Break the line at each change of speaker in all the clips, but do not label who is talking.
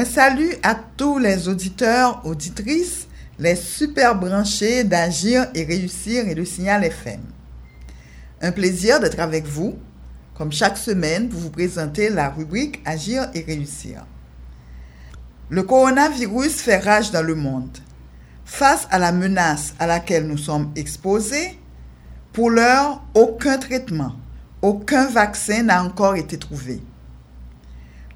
Un salut à tous les auditeurs, auditrices, les super branchés d'Agir et Réussir et le Signal FM. Un plaisir d'être avec vous, comme chaque semaine, pour vous présenter la rubrique Agir et Réussir. Le coronavirus fait rage dans le monde. Face à la menace à laquelle nous sommes exposés, pour l'heure, aucun traitement, aucun vaccin n'a encore été trouvé.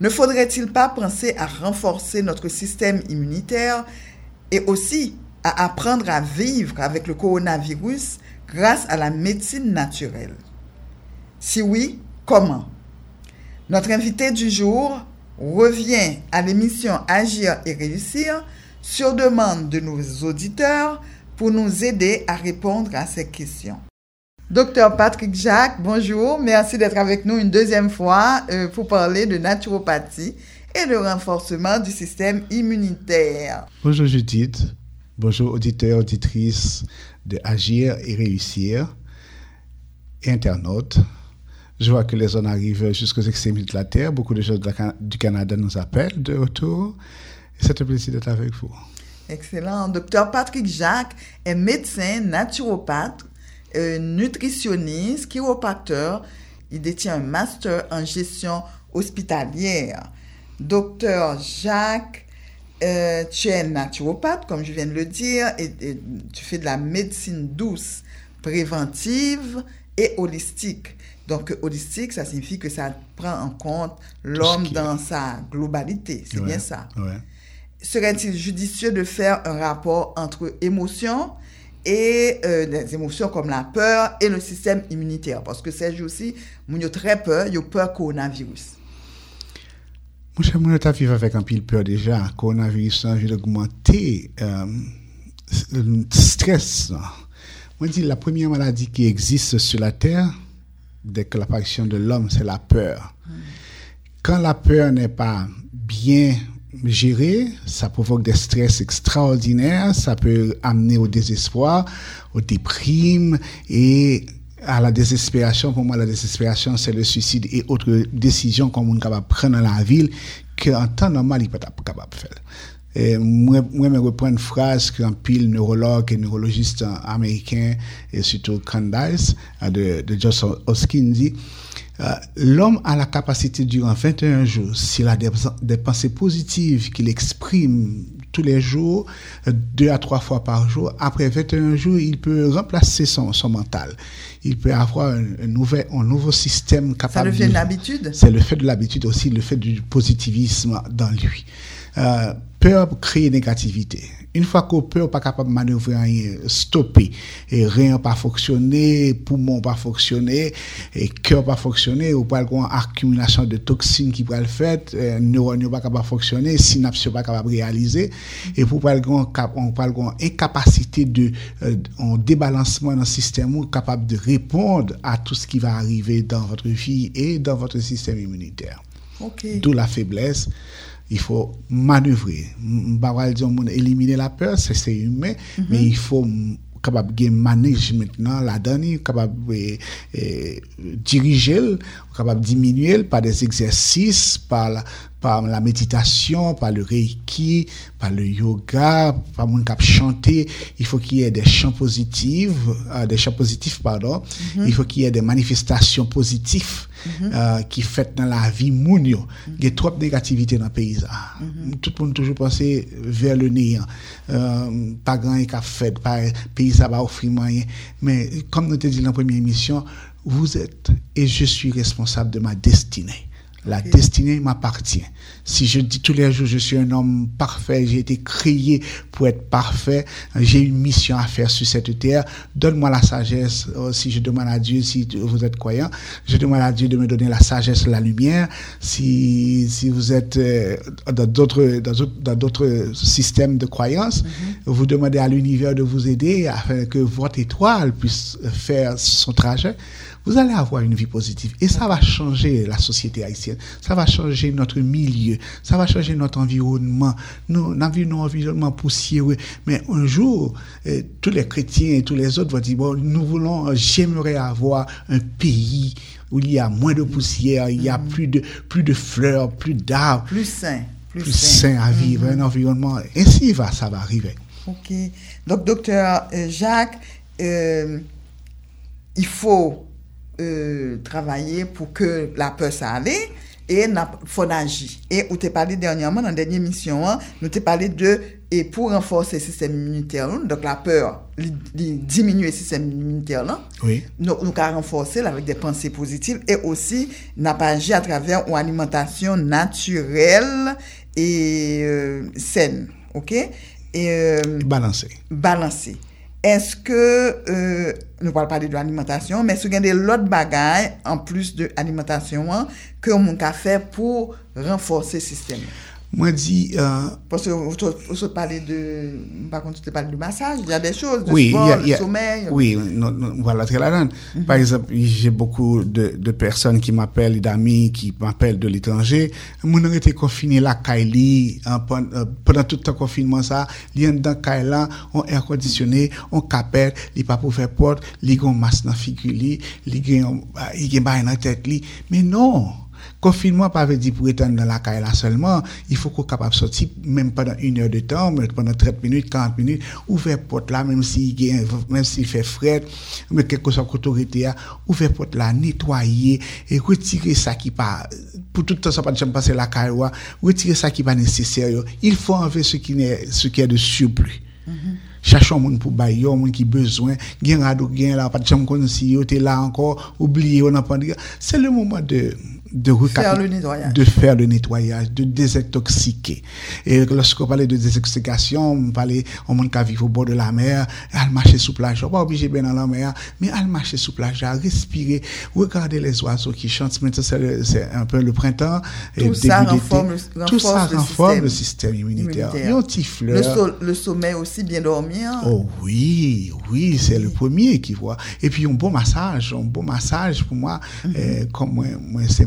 Ne faudrait-il pas penser à renforcer notre système immunitaire et aussi à apprendre à vivre avec le coronavirus grâce à la médecine naturelle? Si oui, comment? Notre invité du jour revient à l'émission Agir et réussir sur demande de nos auditeurs pour nous aider à répondre à ces questions. Docteur Patrick Jacques, bonjour. Merci d'être avec nous une deuxième fois euh, pour parler de naturopathie et de renforcement du système immunitaire.
Bonjour Judith. Bonjour auditeurs, auditrices de Agir et Réussir et internautes. Je vois que les zones arrivent jusqu'aux extrémités de la Terre. Beaucoup de gens du Canada nous appellent de retour. C'est un plaisir d'être avec vous.
Excellent. Docteur Patrick Jacques est médecin naturopathe nutritionniste, chiropracteur. Il détient un master en gestion hospitalière. Docteur Jacques, euh, tu es naturopathe, comme je viens de le dire, et, tu fais de la médecine douce, préventive et holistique. Donc, holistique, ça signifie que ça prend en compte l'homme dans sa globalité. C'est bien ça. Serait-il judicieux de faire un rapport entre émotion et euh, des émotions comme la peur et le système immunitaire. Parce que c'est aussi, nous avons très peur, il peur coronavirus.
Moi, je vivre avec un pile peur déjà. Coronavirus a envie d'augmenter euh, le stress. Moi, je dis la première maladie qui existe sur la Terre, dès que l'apparition de l'homme, c'est la peur. Hmm. Quand la peur n'est pas bien gérer, ça provoque des stress extraordinaires, ça peut amener au désespoir, au déprime et à la désespération. Pour moi, la désespération, c'est le suicide et autres décisions qu'on est capable de prendre dans la ville qu'en temps normal, il n'est pas capable de faire. Moi, moi, je reprends une phrase qu'un pile neurologue et neurologiste américain, et surtout Candice, de, de Josh Hoskin dit, l'homme a la capacité durant 21 jours, s'il a des, pensées positives qu'il exprime tous les jours, deux à trois fois par jour, après 21 jours, il peut remplacer son, son mental. Il peut avoir un, nouvel, un nouveau système capable.
Ça le fait de l'habitude?
C'est le fait de l'habitude aussi, le fait du positivisme dans lui. Euh, peur crée négativité. Une fois qu'on peut pas capable de manœuvrer rien, stopper, et rien pas fonctionner, poumon pas fonctionner, et cœur pas fonctionner, ou pas une accumulation de toxines qui va le faire, euh, neurones pas capable de fonctionner, synapses pas capable de réaliser, et pour pas on parle une incapacité de, euh, débalancement dans le système capable de répondre à tout ce qui va arriver dans votre vie et dans votre système immunitaire. D'où la faiblesse il faut manœuvrer. Pas dire éliminer la peur, c'est humain, mhm. mais il faut capable de manager maintenant la donne, capable de diriger, capable de diminuer par des exercices, par la, par la méditation, par le reiki, par le yoga, par mon cap chanter. Il faut qu'il y ait des chants positifs, euh, des chants positifs, pardon. Mhm. Il faut qu'il y ait des manifestations positives mhm. euh, qui font dans la vie mounio. Mhm. Il y a trop de négativité dans le pays. Tout le monde toujours penser vers le néant. Euh, pas grand qui fait, pas pays ça va offrir moyen. Mais comme nous te dit dans la première émission, vous êtes et je suis responsable de ma destinée. La destinée m'appartient. Si je dis tous les jours, je suis un homme parfait, j'ai été créé pour être parfait, j'ai une mission à faire sur cette terre, donne-moi la sagesse. Oh, si je demande à Dieu, si vous êtes croyant, je demande à Dieu de me donner la sagesse, la lumière. Si, si vous êtes euh, dans d'autres, dans d'autres systèmes de croyance, mm-hmm. vous demandez à l'univers de vous aider afin que votre étoile puisse faire son trajet vous allez avoir une vie positive. Et ça va changer la société haïtienne. Ça va changer notre milieu. Ça va changer notre environnement. Nous, avons un environnement poussiéreux. Mais un jour, euh, tous les chrétiens et tous les autres vont dire, bon, nous voulons, j'aimerais avoir un pays où il y a moins de poussière, il y a mm-hmm. plus de, plus de fleurs, plus d'arbres.
Plus sain
plus, sain. à vivre, un environnement. Ainsi va, ça va arriver.
Ok. Donc, docteur euh, Jacques, euh, il faut euh, travailler pour que la peur s'aille E nap fonaji. E ou te pale dernyaman nan denye misyon an, nou te pale de e pou renforse sistem immuniter loun, dok la peur li, li diminue sistem immuniter loun,
oui.
nou, nou ka renforse lavek de panse pozitiv, e osi nap aji a traver ou alimentasyon naturel e euh, sen. Ok? E,
euh,
balanse. Balanse. eske euh, nou pal pale de alimentasyon, men sou gen de lot bagay an plus de alimentasyon an, ke ou moun ka fe pou renforse sistem.
Moi, dis. Euh,
Parce que vous parlez de. Par contre, tu parles du massage, il y a des choses,
du oui,
sport, y a, sommeil.
Oui, voilà, très là mhm. Par exemple, j'ai beaucoup de, de personnes qui m'appellent, d'amis qui m'appellent de l'étranger. Mon été confiné là, Kaili, euh, pendant tout le confinement, ça, il y a dans Kaila, on air conditionné, on capelle, il pas pour faire porte, il y a un masque dans la figure, il y a un dans la tête, mais non! Confinement, pas veut dire pour être dans la caille là seulement. Il faut qu'on soit capable de sortir, même pendant une heure de temps, mais pendant 30 minutes, 40 minutes, ouvrir porte là, même s'il même s'il fait frais, mais quelque chose autorité, ouvrir porte là, nettoyer, et retirer ça qui pas, pour tout le temps, ça pas de passer la caille, retirer ça qui pas nécessaire. Il faut enlever ce qui est, ce qui est de surplus. Mm-hmm. Cherchons monde pour bailler, monde qui besoin, gain rado, gain là, pas de chambre comme si tu là encore, oublié, on n'a pas C'est le moment de, de,
faire le nettoyage.
de faire le nettoyage, de désintoxiquer. Et lorsqu'on parlait de désintoxication, on parlait, on monde qui vit au bord de la mer, elle marcher sous plage, pas obligé bien dans la mer, mais elle marcher sous plage, à respirer, regarder les oiseaux qui chantent, maintenant c'est un peu le printemps,
tout ça renforce,
tout ça renforce le système immunitaire.
Le, le, sommeil aussi bien dormir.
Oh oui, oui, c'est le premier qui voit. Et puis un bon massage, un bon massage pour moi, mm -hmm. comme moi, moi c'est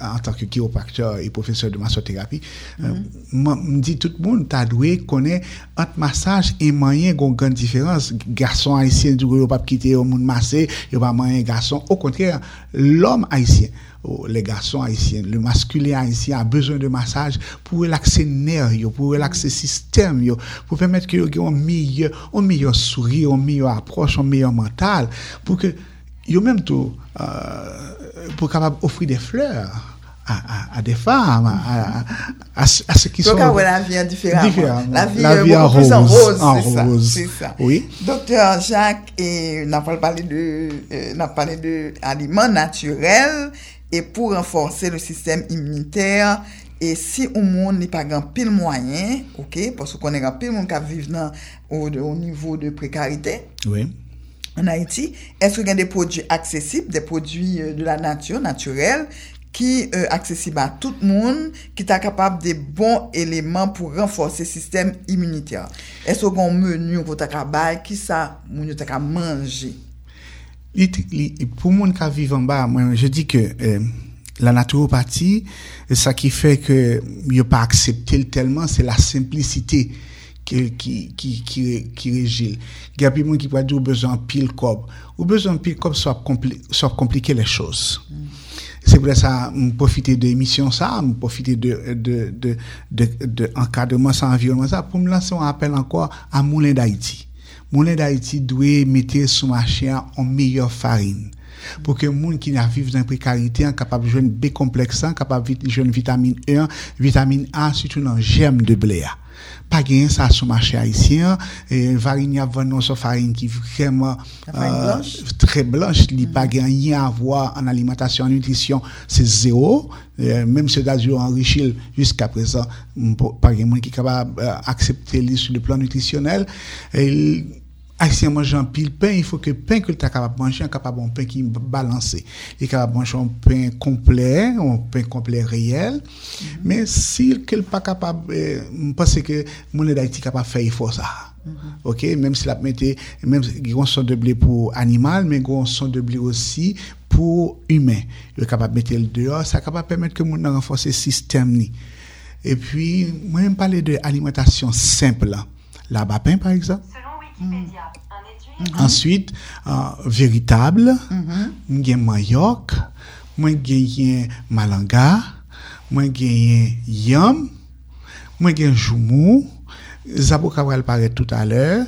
en tanke kiroprakteur et professeur de massothérapie, euh, m di tout moun ta dwe konen ant massage e manyen gon gen diferans. Gason haisyen di yo pap kite yo moun masse, yo pa manyen gason. Au kontrè, l'om haisyen, le gason haisyen, le maskulè haisyen a bezon de massage pou relakse ner yo, pou relakse sistem yo, pou pèmèt ki yo gen yon miyo, yon miyo souri, yon miyo aproche, yon miyo mental, pou ke yo mèm tou... Euh, pour capable offrir des fleurs à, à, des femmes, à, à, ceux qui
Donc,
sont...
la vie est différente.
La vie, la vie est en rose. En
rose, c'est ça. Oui. Docteur Jacques, et, on a parlé de, euh, on a parlé de aliments naturels et pour renforcer le système immunitaire, et si au monde n'est pas grand pile moyen, ok, parce qu'on est grand pile monde qui vit au, au niveau de précarité.
Oui
en Haïti, eske gen de prodjou aksesib, de prodjou euh, de la natyon, naturel, ki euh, aksesib a tout moun, ki ta kapab de bon eleman pou renforse sistem immunitya. Eske gen menu pou ta kabay, ki sa moun yo ta ka manje?
Li, li, pou moun ka vivan ba, mwen je di ke... Euh... la naturopati, sa ki fe ke yo pa akseptel telman, se la simplicite. Qui, qui, qui, qui, qui régit. Il y a des gens qui peuvent dire besoin pile cob. Ou besoin pile cob soit, compli soit compliquer les choses. Mm. C'est pour ça que profiter de l'émission ça, profiter de, de, encadrement ça, environnement ça, pour me lancer un appel encore à Moulin d'Haïti. Moulin d'Haïti doit mettre sur marché en meilleure farine pour que les gens qui vivent dans la précarité sont capables de jouer B complexe, capable de jouer vitamine E, vitamine A, surtout dans germe de blé pas gagné ça sur le marché haïtien. Et Varigna vend une farine qui est vraiment
euh,
très blanche. Il n'y a pas rien à voir en alimentation, en nutrition. C'est zéro. même si d'azur enrichi jusqu'à présent, pas de qui est capable d'accepter sur le plan nutritionnel. Et, Haïtien mange un pile pain, il faut que le pain que tu es capable de manger, capable un pain qui est balancé. Il est capable de manger un pain complet, un pain complet réel. Mm-hmm. Mais si il n'est pas capable, je pense que mon d'Haïti est capable de faire, il faut ça. Mm-hmm. OK? Même si la mette, même un son de blé pour animal, mais un son de blé aussi pour humain. Il est capable de mettre le dehors, ça est capable de permettre que mon renforcer le système. Et puis, moi, je parler de alimentation simple. La pain, par exemple. Mm-hmm. Ensuite, euh, véritable, mm -hmm. Mayoc, moi malanga, moi yam, Moi, j'ai un joumou. Zabo Cabral paraît tout à l'heure.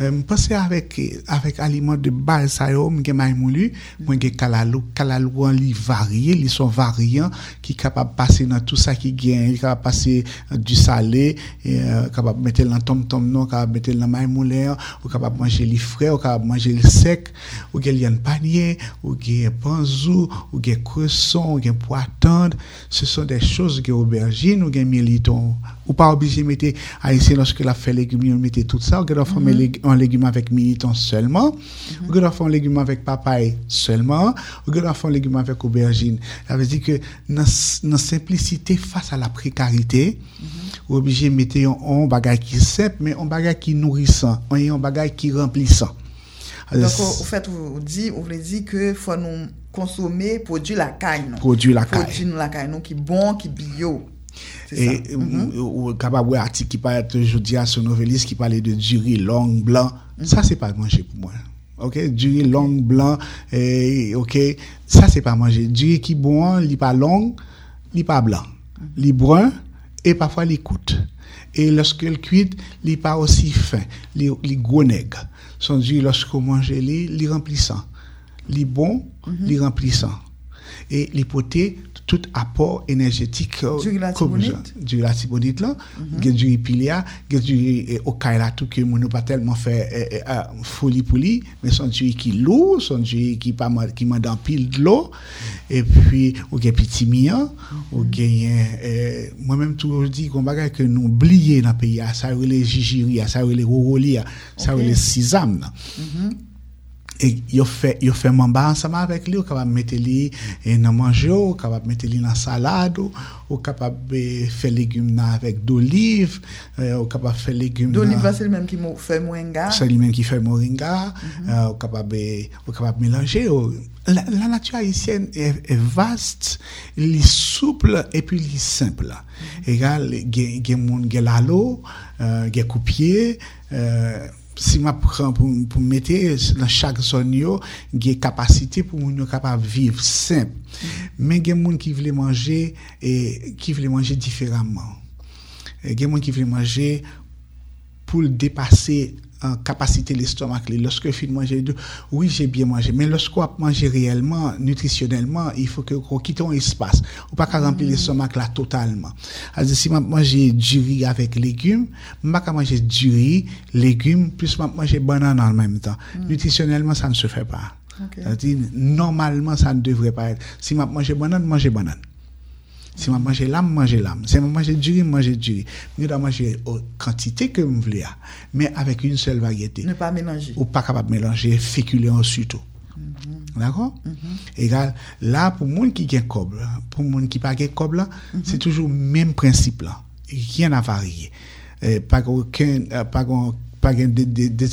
Euh, Mpase avèk aliment de bar sa yo, mwen gen maymou li, mwen gen kalalou. Kalalou an li varye, li son varyan ki kapab pase nan tout sa ki gen. Li kapab pase euh, du salé, euh, kapab metel nan tom-tom non, kapab metel nan maymou le, ou kapab manje li fre, ou kapab manje li sek, ou gen liyan panye, ou gen panzou, ou gen kreson, ou gen poatande. Se son de chos gen aubergine, ou gen mieliton. Ou pa obije mette, a yisi loske la fe legumi, ou mette tout sa, ou gen do fome legumi, an legume avèk miniton selman, mm -hmm. ou gen la fè an legume avèk papay selman, ou gen la fè an legume avèk aubergine. La vè di ke nan, nan simplicite fasa la prekarite, mm -hmm. ou obije mette yon an bagay ki sep, men an bagay ki nourisan, an yon bagay ki remplisan.
Donc, au fait, vous, dit, vous voulez dire que faut nous consommer produits la caille.
Produits la caille.
Produits la caille, non, qui bon, qui bio. C'est ça.
Et ou capable article qui parle aujourd'hui à son noveliste qui parlait de du riz long blanc. Ça c'est pas manger pour moi. OK, du riz long blanc et OK, ça c'est pas manger. Du riz qui bon, il pas long, il pas blanc. Il brun et parfois il coûte. Et lorsque le cuit, il pas aussi fin, il gros nègre. Son du lorsque on mange il remplissant. Il bon, il remplissant. Et il poté tout apport énergétique euh, comme ça. du riz la tibonite là, gen du pilia, gen du eh, okaïla tout que moun pas tellement fait eh, eh, ah, folie pour lui, mais son du qui lourd, son du qui pas qui m'a dans pile de l'eau. Et puis ou gen petit mian, ou gen eh, moi-même toujours dit qu'on bagay que nous oublier dans le pays, ah, ça les jijiri, ah, ça les roroli, ça les sisam Et yo fait yo fait mamba ensemble avec lui, ou capable mettre lui et dans manger, ou capable mettre lui dans salade, ou, capable faire légumes avec d'olive, euh, ou capable faire légumes
D'olive, c'est le même qui fait moringa.
c'est lui-même qui fait moringa, ou capable ou mélanger. ou- La, la nature haïtienne est, est vaste, elle est souple et puis elle est simple. Égal, gen gen moun gen lalo, gen coupier, euh, si ma pran pou, pou mette nan chak zon yo, gen kapasite pou moun yo kapap viv semp. Men gen moun ki vle manje, e, ki vle manje diferaman. E, gen moun ki vle manje pou l depase en capacité l'estomac lorsque fin manger oui j'ai bien mangé mais lorsqu'on a mangé réellement nutritionnellement il faut que qu'on quitte un espace. Ou pas qu'à remplir l'estomac là totalement. C'est si m'a manger du riz avec légumes m'a qu'à manger du riz légumes plus m'a manger banane en même temps. Nutritionnellement ça ne se fait pas. Normalement ça ne devrait pas être. Si m'a manger banane manger banane si je mange l'âme, mange l'âme. Si je mange du riz, mange du riz. Je dois manger aux quantités que je veux, mais avec une seule variété.
Ne pas mélanger.
Ou pas capable de mélanger féculent surtout. D'accord? Égal. Là, pour les gens qui ont coble, pour les gens qui n'ont pas coble, là, c'est toujours le même principe. Rien n'a varié. Euh, pas aucun, euh, pas gon- pas de, de, de,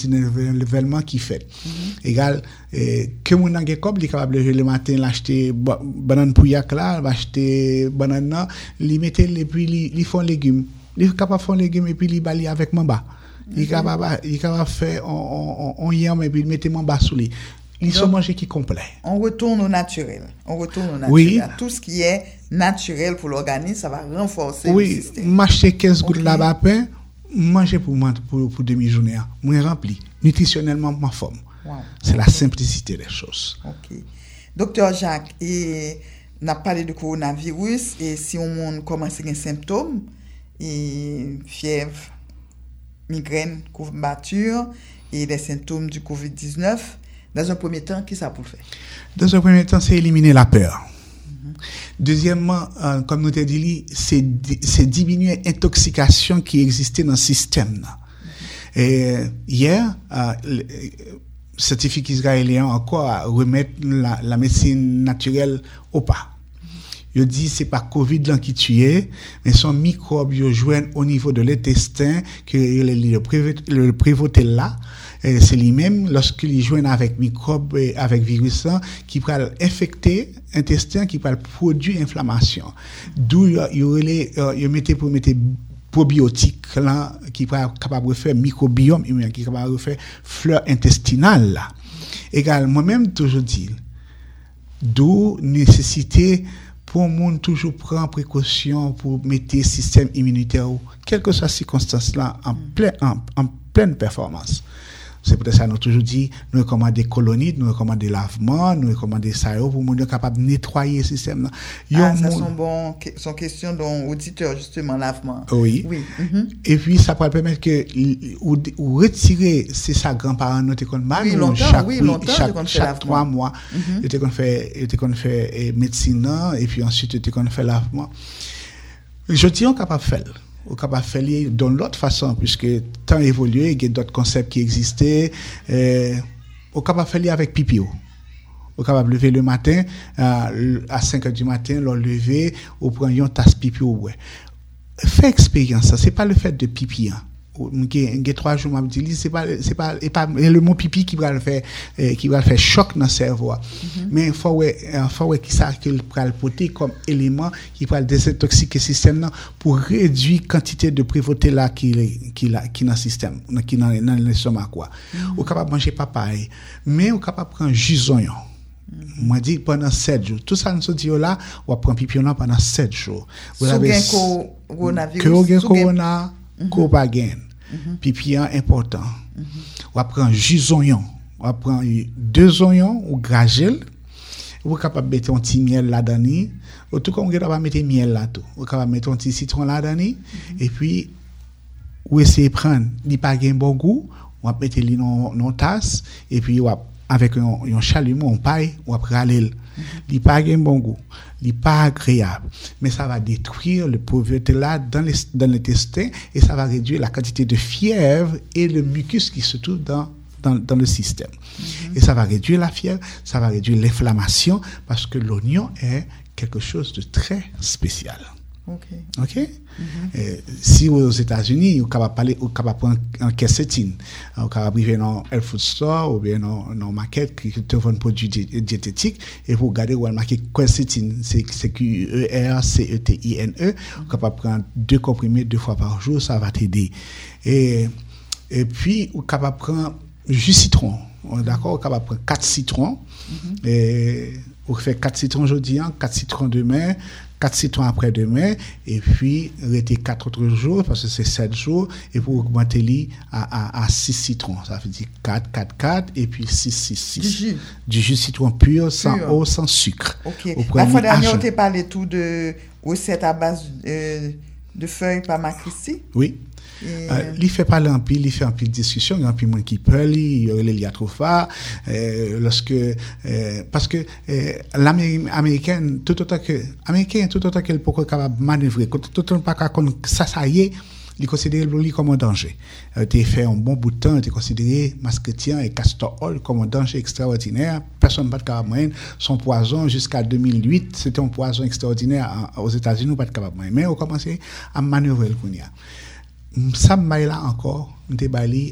dénivellement qui fait. Égal, euh, que mon n'a coble, il est capable de lever le matin, l'acheter ba- banane pouillac là, l'acheter banane là, li mettre et puis li, li font légumes. Il est capable de faire légumes et puis li bali avec mamba. Capable de faire on, yam mettait mamba sous lui. Ils sont mangés qui complet.
On retourne au naturel. On retourne au naturel.
Oui.
Tout ce qui est naturel pour l'organisme, ça va renforcer le
Oui,
système.
m'acheter 15 gouttes
Ok.
là-bas pain, manger pour, moi- pour, pour demi-journée. hein. Moi rempli. Nutritionnellement, ma forme.
Wow.
C'est la simplicité des choses.
Ok. Docteur Jacques, et on a parlé de coronavirus, et si on commence avec un symptôme, et fièvre, migraine, courbature, et les symptômes du COVID-19, dans un premier temps, qui ça pour le faire?
Dans un premier temps, c'est éliminer la peur. Deuxièmement, euh, comme nous t'ai dit, c'est di- c'est diminuer l'intoxication qui existait dans le système. hier, euh, le euh, scientifique israélien encore à remettre la, médecine naturelle au pas. Yo dit c'est pas Covid là qui tue, mais son microbe yo joignent au niveau de l'intestin que le, le, le là. Et c'est lui-même lorsqu'il joigne avec microbe et avec virus qui peut infecter intestin, qui peut produire inflammation. D'où euh, yo mettez pour mettre probiotique là qui peut capable de faire microbiome humain qui est capable de faire fleur intestinale là. Également moi-même toujours dit D'où nécessité pour le monde toujours prendre précaution pour mettre le système immunitaire, quelle que soit circonstance là, en, plein, en pleine performance. C'est peut-être ça, nous toujours dit, nous recommandons des colonies, nous recommandons des lavements, nous recommandons ça pour nous capable de nettoyer le système.
Ah, ça sont bon, sont questions dont auditeur, justement, lavement.
Oui. oui. Mhm. Et puis, ça pourrait permettre que, ou, retirer, c'est ça, grands-parents, nous, qu'on
mal, oui, longtemps, chaque, oui, longtemps,
chaque, chaque trois mois, mm -hmm. qu'on fait, qu'on fait eh, médecine, et puis ensuite, qu'on fait lavement. Je dis, on capable de faire ou capable de faire d'une autre façon, puisque temps évolué, il y a d'autres concepts qui existaient. Euh, on capable de faire avec pipi. On capable lever le matin, à 5 h du matin, le lever, ou prendre une tasse pipi. Ouais. Fais expérience, c'est pas le fait de pipi. Hein Nge 3 jou m ap di li, se pa, se pa, e pa, e le moun pipi ki pral fè, eh, ki pral fè chok nan servo a. Mm -hmm. Men fò wè, fò wè ki sa ke pral pote kom eleman ki pral desetoksike sistem nan pou redwi kantite de privote la ki, ki, la, ki nan sistem, ki nan, nan lè soma kwa. Mm -hmm. Ou kapap manje papay, men ou kapap pran jizon yon. Mwen di pwennan 7 jou. Tout sa nou sou di yo la, wap pran pipi yon nan pwennan 7 jou.
Sou gen koronavirus. Sou
gen korona, ko mm-hmm. pa gen. Mhm. pipi important. Mhm. On va prendre jus oignon. On va prendre deux oignons ou gragel. Vous êtes de mettre un petit miel là-dedans. Ou tout comme vous êtes mettre miel là-dedans. Vous êtes capable de mettre un petit citron là-dedans. Mhm. Et puis, vous essayez de prendre, il pas un bon goût. On va mettre dans une tasse. Et puis, avec un, un chalumeau, on paille, on va prendre il n'est pas un bon goût, il pas agréable, mais ça va détruire le pauvreté là dans l'intestin et ça va réduire la quantité de fièvre et le mucus qui se trouve dans dans, le système. Et ça va réduire la fièvre, ça va réduire l'inflammation parce que l'oignon est quelque chose de très spécial.
OK.
OK? Mm-hmm. si aux États-Unis, vous pouvez vous prendre un cassetine, vous pouvez arriver dans un food store ou bien dans une market qui te vend un produit diététique et vous regardez où elle marque quercétine, c'est Q-E-R-C-E-T-I-N-E, e. vous pouvez prendre deux comprimés deux fois par jour, ça va t'aider. Et, et puis, vous pouvez prendre jus citron, d'accord? Vous pouvez prendre quatre citrons, mm-hmm. et vous faites quatre citrons aujourd'hui, quatre citrons demain, 4 citrons après-demain, et puis rester 4 autres jours, parce que c'est 7 jours, et pour augmenter les à, à, à 6 citrons. Ça veut dire 4, 4, 4, et puis 6, 6, 6.
Du jus.
Du jus citron pur, sans eau, sans sucre.
Ok. La fois dernière, on t'a parlé tout de recettes à base euh, de feuilles par Christie?
Oui. Euh, il fait parler en pile, il fait un pile de discussion, il y a un pile de monde qui parle, il y a trop forts, euh, lorsque, euh, parce que euh, l'américaine, tout autant que, américain, tout autant qu'elle peut capable manœuvrer, tout autant pas qu'on ça, ça y est, il considère le comme un danger. Il a fait un bon bout de temps, il considéré masquetien et castor oil comme un danger extraordinaire. Personne ne peut capable moyen. Son poison, jusqu'à 2008, c'était un poison extraordinaire aux États-Unis, pas capable moyen. Mais on a commencé à manœuvrer le ça m'a là encore, on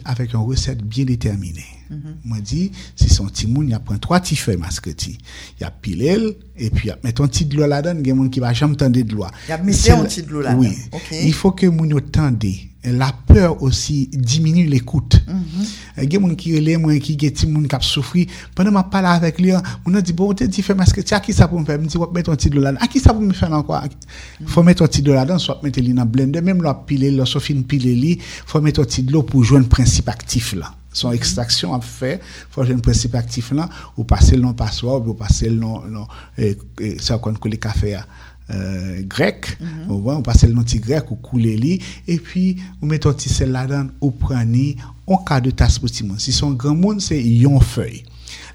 avec une recette bien déterminée. Mm -hmm. Si son petit moun, il a pris trois petits feuilles masquetis. Il a pilé et puis il a mis un petit de l'eau là-dedans, il y a moun qui va jamais tendre de l'eau.
Il a mis un petit de l'eau là-dedans.
Oui. Il faut que moun yo tende. La peur aussi diminue l'écoute. Mm -hmm. Il y a moun qui relève, moi qui get petit moun qui a souffri. Pendant ma parle avec lui, on a dit bon, t'es dit feuilles masquetis, à qui ça pour me faire? Me dit, mettre un petit de l'eau là-dedans. À qui ça pour me faire encore? Il faut mettre un petit de l'eau là-dedans, soit mettre dans blender, même la piler, la soit fin piler li, faut mettre un petit de l'eau pour jouer un principe actif là. Son extraction a fait, faut jouer un principe actif là, ou passer le nom password, ou passer le nom, non, ça qu'on café euh, grec, mm -hmm. on passe le nom grec ou couler li, et puis on met un petit sel là-dedans, ou prendre en cas de tasse pour Si son grand monde, c'est yon feuille.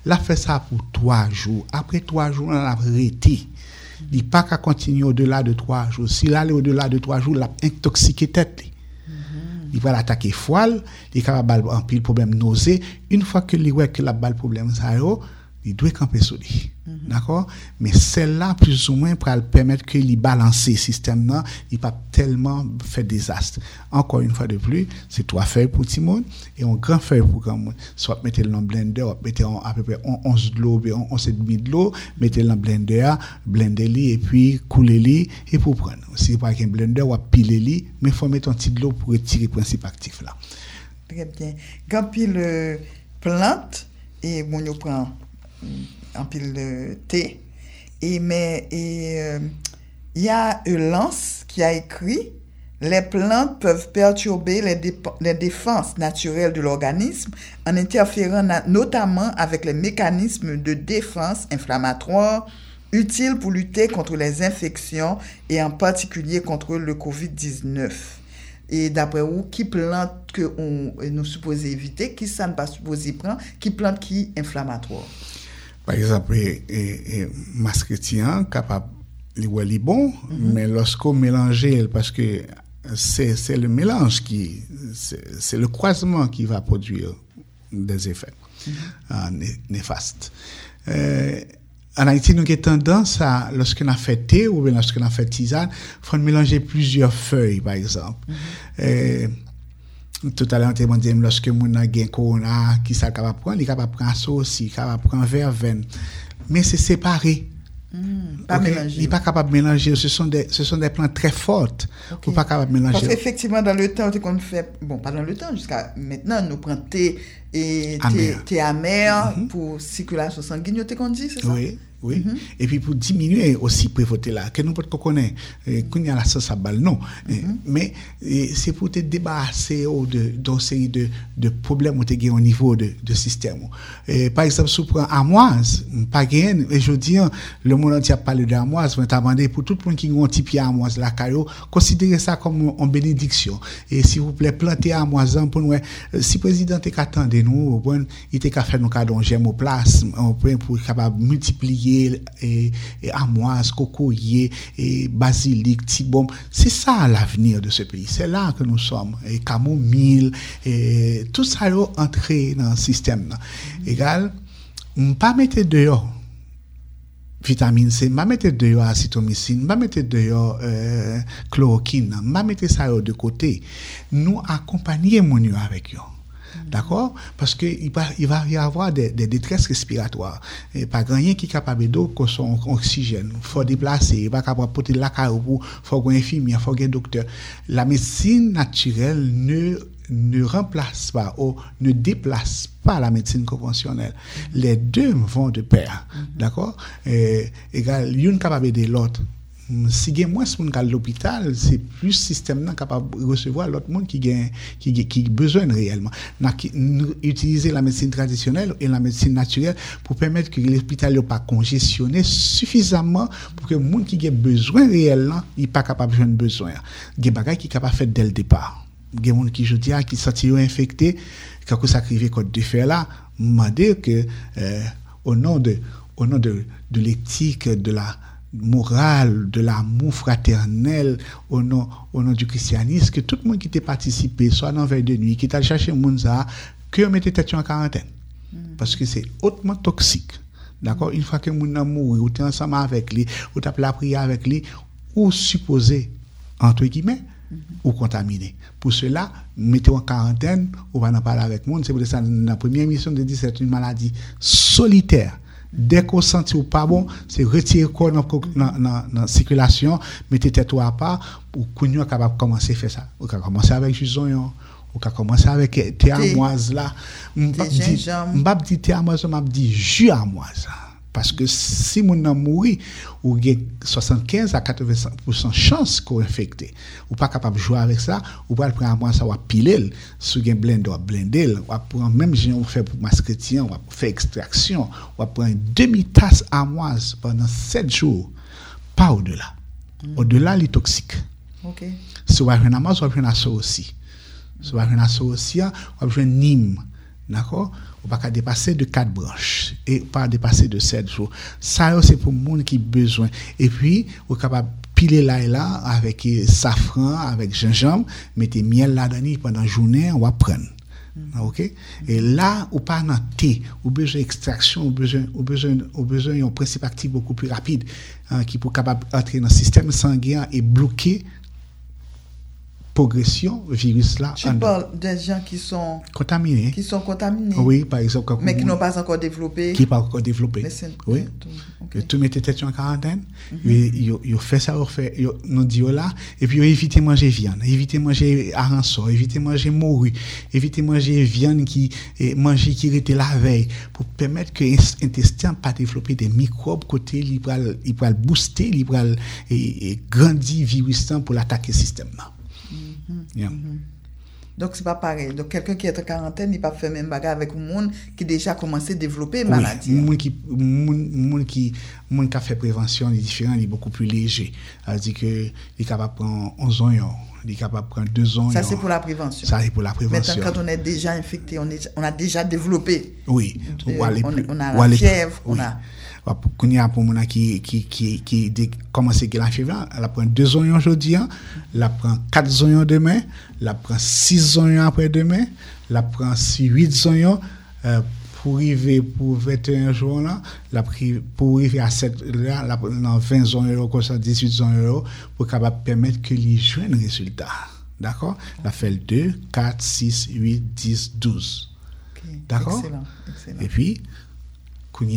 La fait ça pour trois jours. Après trois jours, on a arrêté. Il pas qu'à continuer au-delà de trois jours. S'il allait au-delà de trois jours, il a intoxiqué tête li wè l'atake fwal, li kaba bal anpil problem noze, un fwa ke li wè ke la bal problem zayo, il doit camper sur lui. D'accord? Mais celle-là, plus ou moins, pour permettre qu'il balance le système, là, il pas tellement fait désastre. Encore une fois de plus, c'est trois feuilles pour tout le monde et un grand feuille pour grand monde. Soit mettez le dans blender, mettez à peu près 11 de l'eau, 11,5 de l'eau, mettez le dans blender, blender et puis couler et pour prendre. Si pas un blender, ou piler mais il faut mettre un petit de l'eau pour retirer le principe actif là.
Très bien. Quand pile euh, plante, et bon, on prend en pile de thé Et mais et euh, il y a Lance qui a écrit les plantes peuvent perturber les, défenses naturelles de l'organisme en interférant notamment avec les mécanismes de défense inflammatoire utiles pour lutter contre les infections et en particulier contre le COVID-19. Et d'après vous, qui plante que on, nous supposons éviter, qui ça ne pas supposé prendre, qui plante qui inflammatoire?
Par exemple, et, et, capable de bon, mm-hmm. mais lorsqu'on mélange, parce que c'est le mélange qui, c'est le croisement qui va produire des effets mm -hmm. néfastes. Euh, en Haïti, nous avons tendance à, lorsqu'on a fait thé ou bien lorsqu'on a fait tisane, il faut mélanger plusieurs feuilles, par exemple. Mm -hmm. euh, tout à l'heure, on dit, lorsque on a un corona, qui ça capable prendre, il est capable de prendre ça aussi, capable de prendre verveine. Mais c'est séparé.
Hmm, pas mélanger.
Il n'est pas capable de mélanger. Ce sont des, ce sont des plantes très fortes. Okay. pas capable de mélanger.
Parce qu'effectivement, dans le temps, qu'on fait, bon, pas dans le temps, jusqu'à maintenant, nous prenons thé et thé amer, mm -hmm. pour circulation sanguine, qu'on dit, c'est ça?
Oui. Oui. Mm -hmm. Et puis pour diminuer aussi prévoter là, que nous peut connaître, qu'on y a la sauce à balle, non. Mm -hmm. Mais c'est pour te débarrasser d'une série de, de problèmes que tu au niveau de, de système. Et, par exemple, si on prend Amoise, pas gain, et je dis, le monde entier a parlé d'Amoise, mais demandé pour tout le monde qui a un petit pied Amoise, la caillou, considérez ça comme une bénédiction. Et s'il vous plaît, plantez Amoise pour nous. Si le président est attendé nous, il était qu'à faire nos cadeaux, j'aime au place, pour capable multiplier et, et amoise, cocoyer, et basilic, tibom. C'est ça l'avenir de ce pays. C'est là que nous sommes. Et camomille, et tout ça est entré dans le système. Mm -hmm. Égal, pas mettre dehors vitamine C, pas mettre dehors acétomycine, pas mettre dehors euh, chloroquine, pas mettre ça de côté. Nous accompagner mon avec eux. D'accord? Parce qu'il va, il va y avoir des, des détresses respiratoires. Et pas rien qui est capable d'eau que son oxygène. Il faut déplacer, il va capable porter la carreau, il faut un infirmier, il faut un docteur. La médecine naturelle ne ne remplace pas ou ne déplace pas la médecine conventionnelle. Les deux vont de pair. D'accord? Égal, l'une capable de l'autre si gen mwes moun kal l'opital, se plus sistem nan kapab resevo a lot moun ki gen, ki, ki, ki bezwen reyelman. Na ki nou utilize la medsine tradisyonel e la medsine naturel pou pemet ki l'opital yo pa konjesyone sufizaman pou ke moun ki gen bezwen reyelman, yi pa kapab jwen bezwen. Gen bagay ki kapab fet del depar. Gen moun ki jodi a, ki sati yo infekte, kakou sakrive kote de fer la, mwade ke, euh, o nan de, de l'éthique, de la morale, de l'amour fraternel au nom, au nom du christianisme, que tout le monde qui t'a participé, soit dans veille de nuit, qui t'a cherché Mounza, que mette tête en quarantaine. Mm. Parce que c'est hautement toxique. D'accord? Une fois que moun a mouru, ou t'es ensemble avec lui, ou t'as la prière avec lui, ou supposé, entre guillemets, mm-hmm. ou contaminé. Pour cela, mettez en quarantaine, ou va en parler avec monde. C'est pour ça, dans la première émission de 17, c'est une maladie solitaire Dek ou santi ou pa bon, se retire kon nan, nan, nan sikilasyon, mette tet ou a pa, ou koun yo kapap komanse fe sa. Ou ka komanse avek jizon yon, ou ka komanse avek te amwaz la. Mbap di te amwaz, mbap di ju amwaz la. Paske si moun nan mouri, ou gen 75 a 80% chans ko infekte. Ou pa kapab jwa avek sa, ou pa al pran mwen sa wap pilel, sou gen blende wap blendel, wap pran menm jen wap fe maskretien, wap fe ekstraksyon, wap pran demi tas amwaz pendant 7 jou, pa ou de la. Mm.
Ou
de la li toksik. Okay. Se wap jen amwaz, wap jen aso osi. Se wap jen aso osi, wap jen nim. D'akor? Ne pas dépasser de 4 branches et pas dépasser de 7 jours. Ça, c'est pour le monde qui a besoin. Et puis, on est capable de piler là et là avec safran, avec gingembre, mettez miel là-dedans pendant la journée, on va prendre. Mm. OK? Et là, ou pas dans thé, ou besoin d'extraction, ou besoin, ou besoin, ou besoin d'un principe actif beaucoup plus rapide hein, qui peut capable entrer dans le système sanguin et bloquer progression virus là.
Tu parles des gens qui sont
contaminés.
Qui sont contaminés.
Oui, par exemple.
Mais qui n'ont pas encore développé.
Qui n'ont pas encore développé.
oui.
Que tout mettait tête en quarantaine. Ils ont fait ça, ils fait, nous dit là. Et puis, ils évité manger viande, éviter manger arançon, éviter manger morue, éviter manger viande qui, manger qui était la veille pour permettre que l'intestin pas développer des microbes côté, il va, booster, il va grandir virus pour l'attaquer le système. Yeah.
Donc, c'est pas pareil. Donc, quelqu'un qui est en quarantaine, il pas fait même bagarre avec un monde qui déjà commencé à développer une maladie.
Oui, qui, monde qui, monde qui a fait prévention est différent, il est beaucoup plus léger. C'est-à-dire qu'il est capable de prendre 11 ans, il est capable de prendre 2 ans.
Ça, c'est pour la prévention.
Ça, c'est pour la prévention.
Maintenant, quand on est déjà infecté, on, est, on a déjà développé.
Oui.
Euh, on, on, a la fièvre, on a
pour a pour mon qui qui qui qui commence la fièvre elle prend deux oignons aujourd'hui elle prend quatre oignons demain elle prend six oignons après demain elle prend huit oignons euh, pour arriver pour 21 jours là la pour arriver à 7 là la dans 20 euros comme ça 18 euros pour capable permettre que les jeunes résultats. D'accord? La fait 2 4 6 8 10 12 d'accord? Et puis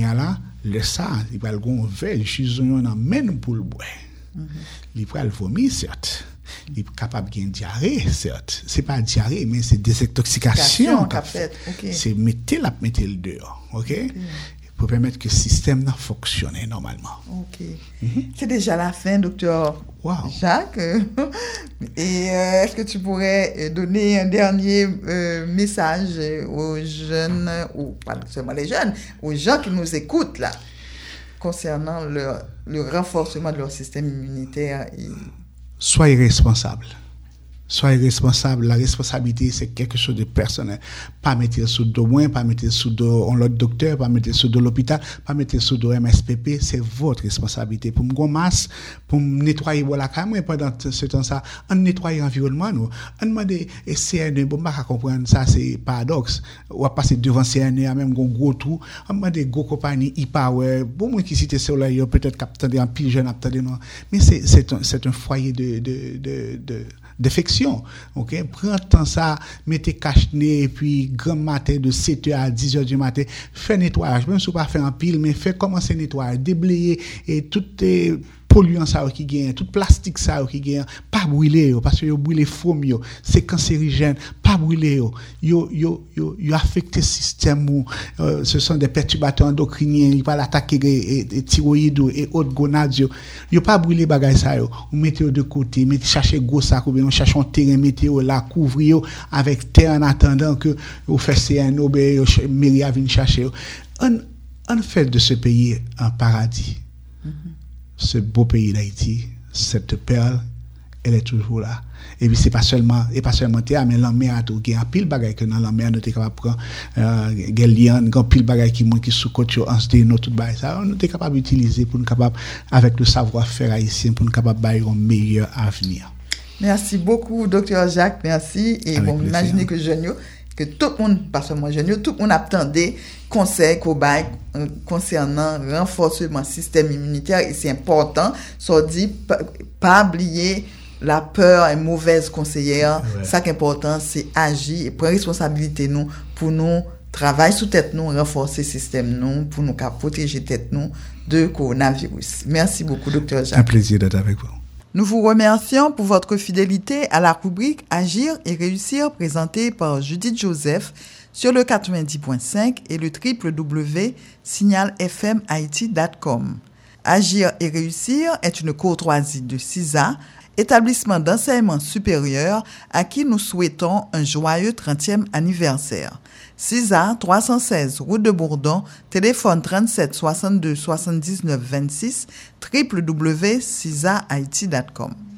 a là Le sa, li pral gon vej, chizon yon anmen pou l'bouè. Mm -hmm. Li pral vomi, cert. Li kapab gen diare, cert. Se pa diare, men se desetoksikasyon kap fet. Okay. Se metel ap metel deyo. Ok? okay. Pou pwemet ke sistem nan foksyone normalman.
Ok. Mm -hmm. Se deja la fin, doktor.
Wow.
Jacques. Et euh, est-ce que tu pourrais donner un dernier euh, message aux jeunes, ou pas seulement les jeunes, aux gens qui nous écoutent là, concernant le, le renforcement de leur système immunitaire et...
Soyez responsables soyez responsable. La responsabilité, c'est quelque chose de personnel. Pas mettre sous dos moins, pas mettre sous dos l'autre docteur, pas mettre sous dos l'hôpital, pas mettre sous dos MSPP. C'est votre responsabilité. Pour me masse, pour me nettoyer la caméra pendant ce temps-là, on nettoie l'environnement, nous. On demande, et CNE, bon, pas comprendre ça, c'est paradoxe. On va passer devant CNE, même un gros trou. On demande gros compagnies, e-power, bon, moi qui cite là, peut-être capter un pigeon, non. Mais c'est un, un foyer de défection. OK? Prends temps ça, mettez cache-nez et puis grand matin de 7h à 10h du matin, fais nettoyage. Même si vous pas faire un pile, mais fais commencer nettoyage, déblayer et toutes les polluants ça qui gagne, tout plastique ça qui gagne, pas brûler parce que yo brûler foam yo, c'est cancérigène, pas brûler yo. Yo yo yo yo affecté système euh, ce sont des perturbateurs endocriniens, ils va l'attaquer et, thyroïde et autres gonades yo. Yo pas brûler bagay ça yo. Vous mettez de côté, mettez chercher gros sac ou bien on un terrain mettez là couvrir avec terre en attendant que vous un ben mairie venir chercher. On on fait de ce pays un paradis. Mm-hmm ce beau pays d'Haïti, cette perle, elle est toujours là. E vi se pa selman, e pa selman te a, men lan mè a tou gen apil bagay ke nan lan mè a nou te kapab pran, uh, gen liyan, gen apil bagay ki moun ki sou kot yo ansde nou tout bagay sa, nou te kapab utilize pou nou kapab avèk nou savwa fèr haïsien pou nou kapab bayi yon meyye avenir.
Mersi beaucoup, Dr. Jacques, mersi, et bon, imagine que Genio que tout le monde, pas seulement jeune, tout le monde attendait conseil qu'on euh, concernant renforcement système immunitaire et c'est important. Ça dit, pas, oublier la peur est mauvaise conseillère. Ça qui est important, c'est agir et prendre responsabilité nous pour nous travailler sous tête nous, renforcer le système nous, pour nous protéger tête nous de coronavirus. Merci beaucoup, docteur Jacques.
Un plaisir d'être avec vous.
Nous vous remercions pour votre fidélité à la rubrique Agir et réussir présentée par Judith Joseph sur le 90.5 et le www.signalfmit.com. Agir et réussir est une courtoisie de CISA, établissement d'enseignement supérieur à qui nous souhaitons un joyeux 30e anniversaire. CISA 316 route de Bourdon, téléphone 37 62 79 26 www.cisait.com.